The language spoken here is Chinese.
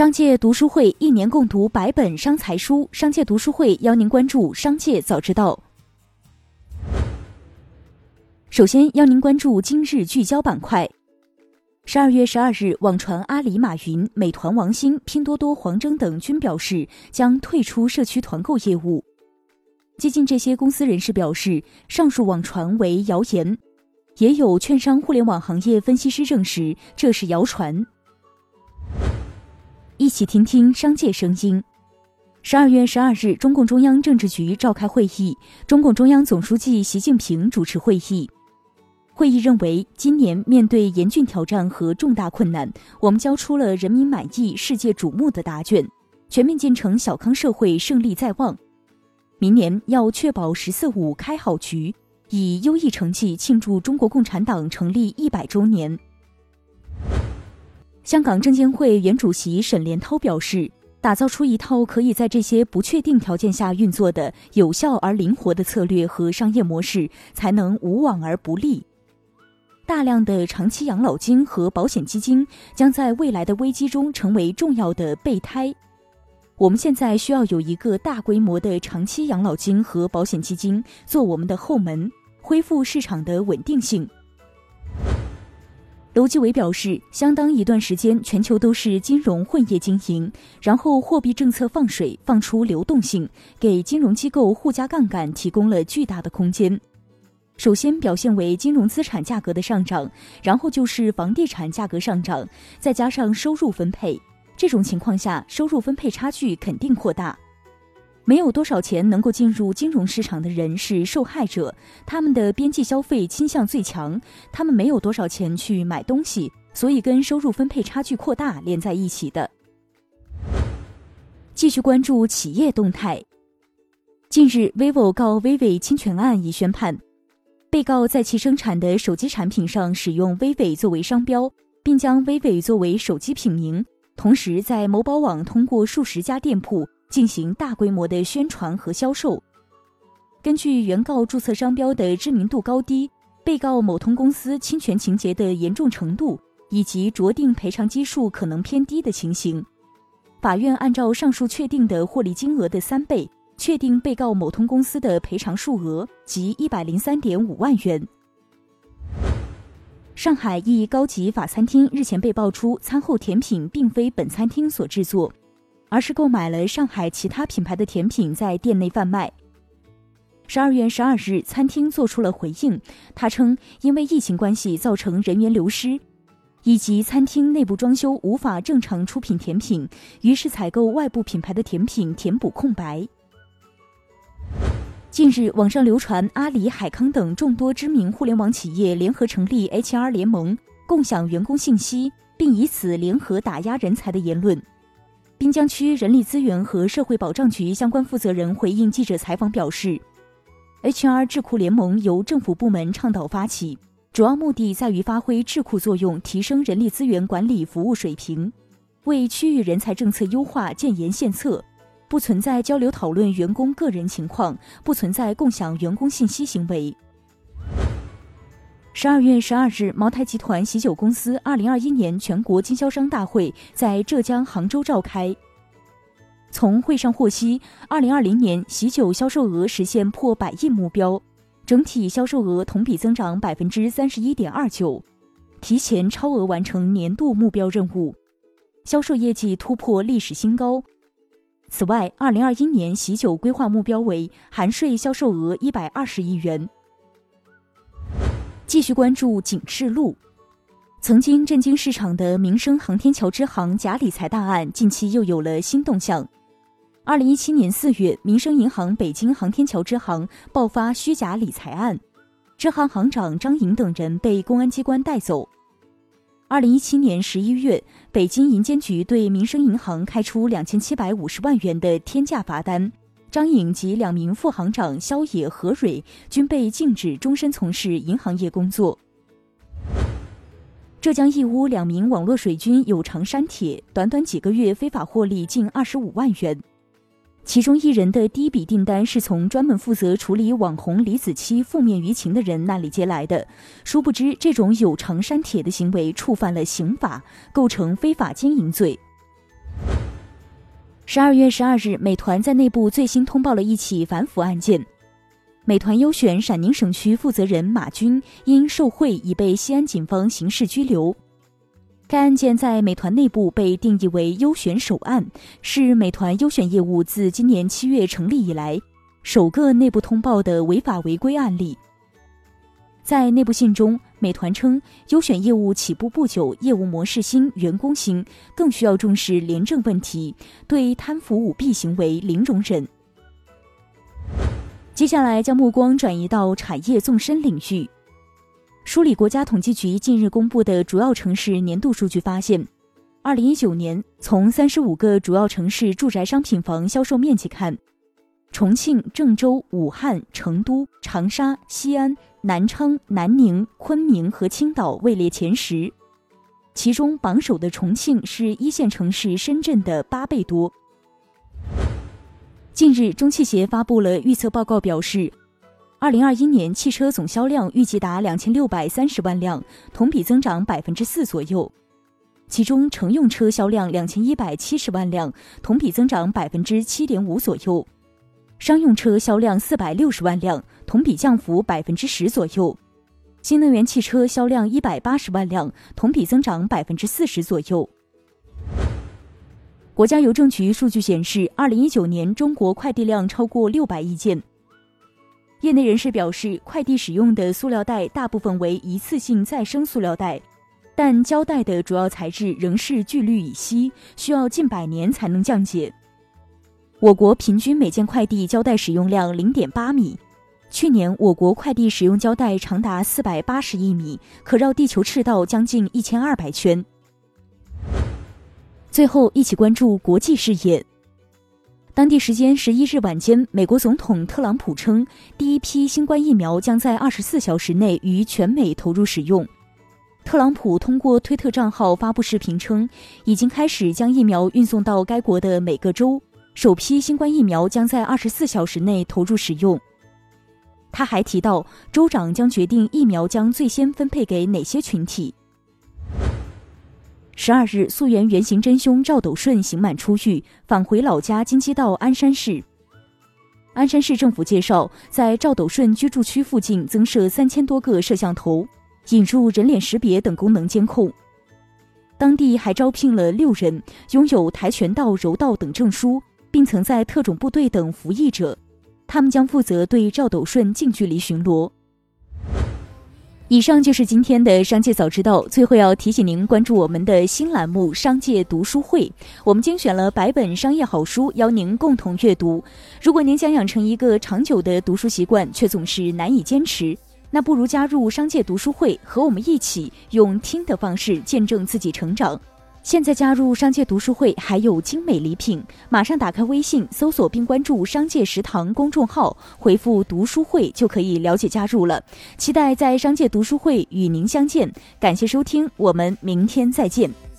商界读书会一年共读百本商财书，商界读书会邀您关注商界早知道。首先邀您关注今日聚焦板块。十二月十二日，网传阿里马云、美团王兴、拼多多黄峥等均表示将退出社区团购业务。接近这些公司人士表示，上述网传为谣言，也有券商互联网行业分析师证实这是谣传。一起听听商界声音。十二月十二日，中共中央政治局召开会议，中共中央总书记习近平主持会议。会议认为，今年面对严峻挑战和重大困难，我们交出了人民满意、世界瞩目的答卷，全面建成小康社会胜利在望。明年要确保“十四五”开好局，以优异成绩庆祝中国共产党成立一百周年。香港证监会原主席沈连涛表示，打造出一套可以在这些不确定条件下运作的有效而灵活的策略和商业模式，才能无往而不利。大量的长期养老金和保险基金将在未来的危机中成为重要的备胎。我们现在需要有一个大规模的长期养老金和保险基金做我们的后门，恢复市场的稳定性。楼继伟表示，相当一段时间，全球都是金融混业经营，然后货币政策放水，放出流动性，给金融机构互加杠杆提供了巨大的空间。首先表现为金融资产价格的上涨，然后就是房地产价格上涨，再加上收入分配。这种情况下，收入分配差距肯定扩大。没有多少钱能够进入金融市场的人是受害者，他们的边际消费倾向最强，他们没有多少钱去买东西，所以跟收入分配差距扩大连在一起的。继续关注企业动态。近日，vivo 告 vivo 侵权案已宣判，被告在其生产的手机产品上使用 vivo 作为商标，并将 vivo 作为手机品名，同时在某宝网通过数十家店铺。进行大规模的宣传和销售。根据原告注册商标的知名度高低、被告某通公司侵权情节的严重程度以及酌定赔偿基数可能偏低的情形，法院按照上述确定的获利金额的三倍，确定被告某通公司的赔偿数额即一百零三点五万元。上海一高级法餐厅日前被爆出餐后甜品并非本餐厅所制作。而是购买了上海其他品牌的甜品在店内贩卖。十二月十二日，餐厅做出了回应，他称因为疫情关系造成人员流失，以及餐厅内部装修无法正常出品甜品，于是采购外部品牌的甜品填补空白。近日，网上流传阿里、海康等众多知名互联网企业联合成立 HR 联盟，共享员工信息，并以此联合打压人才的言论。滨江区人力资源和社会保障局相关负责人回应记者采访表示，HR 智库联盟由政府部门倡导发起，主要目的在于发挥智库作用，提升人力资源管理服务水平，为区域人才政策优化建言献策。不存在交流讨论员工个人情况，不存在共享员工信息行为。十二月十二日，茅台集团喜酒公司二零二一年全国经销商大会在浙江杭州召开。从会上获悉，二零二零年喜酒销售额实现破百亿目标，整体销售额同比增长百分之三十一点二九，提前超额完成年度目标任务，销售业绩突破历史新高。此外，二零二一年喜酒规划目标为含税销售额一百二十亿元。继续关注警示录，曾经震惊市场的民生航天桥支行假理财大案，近期又有了新动向。二零一七年四月，民生银行北京航天桥支行爆发虚假理财案，支行行长张颖等人被公安机关带走。二零一七年十一月，北京银监局对民生银行开出两千七百五十万元的天价罚单。张颖及两名副行长肖野、何蕊均被禁止终身从事银行业工作。浙江义乌两名网络水军有偿删帖，短短几个月非法获利近二十五万元。其中一人的第一笔订单是从专门负责处理网红李子柒负面舆情的人那里接来的，殊不知这种有偿删帖的行为触犯了刑法，构成非法经营罪。十二月十二日，美团在内部最新通报了一起反腐案件。美团优选陕宁省区负责人马军因受贿已被西安警方刑事拘留。该案件在美团内部被定义为优选首案，是美团优选业务自今年七月成立以来首个内部通报的违法违规案例。在内部信中，美团称，优选业务起步不久，业务模式新，员工新，更需要重视廉政问题，对贪腐舞弊行为零容忍。接下来将目光转移到产业纵深领域。梳理国家统计局近日公布的主要城市年度数据发现，二零一九年从三十五个主要城市住宅商品房销售面积看，重庆、郑州、武汉、成都、长沙、西安。南昌、南宁、昆明和青岛位列前十，其中榜首的重庆是一线城市深圳的八倍多。近日，中汽协发布了预测报告，表示，二零二一年汽车总销量预计达两千六百三十万辆，同比增长百分之四左右。其中，乘用车销量两千一百七十万辆，同比增长百分之七点五左右。商用车销量四百六十万辆，同比降幅百分之十左右；新能源汽车销量一百八十万辆，同比增长百分之四十左右。国家邮政局数据显示，二零一九年中国快递量超过六百亿件。业内人士表示，快递使用的塑料袋大部分为一次性再生塑料袋，但胶带的主要材质仍是聚氯乙烯，需要近百年才能降解。我国平均每件快递胶带使用量零点八米，去年我国快递使用胶带长达四百八十亿米，可绕地球赤道将近一千二百圈。最后，一起关注国际视野。当地时间十一日晚间，美国总统特朗普称，第一批新冠疫苗将在二十四小时内于全美投入使用。特朗普通过推特账号发布视频称，已经开始将疫苗运送到该国的每个州。首批新冠疫苗将在二十四小时内投入使用。他还提到，州长将决定疫苗将最先分配给哪些群体。十二日，溯源原型真凶赵斗顺刑满出狱，返回老家京畿道鞍山市。鞍山市政府介绍，在赵斗顺居住区附近增设三千多个摄像头，引入人脸识别等功能监控。当地还招聘了六人，拥有跆拳道、柔道等证书。并曾在特种部队等服役者，他们将负责对赵斗顺近距离巡逻。以上就是今天的商界早知道。最后要提醒您关注我们的新栏目《商界读书会》，我们精选了百本商业好书，邀您共同阅读。如果您想养成一个长久的读书习惯，却总是难以坚持，那不如加入商界读书会，和我们一起用听的方式见证自己成长。现在加入商界读书会还有精美礼品，马上打开微信搜索并关注“商界食堂”公众号，回复“读书会”就可以了解加入了。期待在商界读书会与您相见，感谢收听，我们明天再见。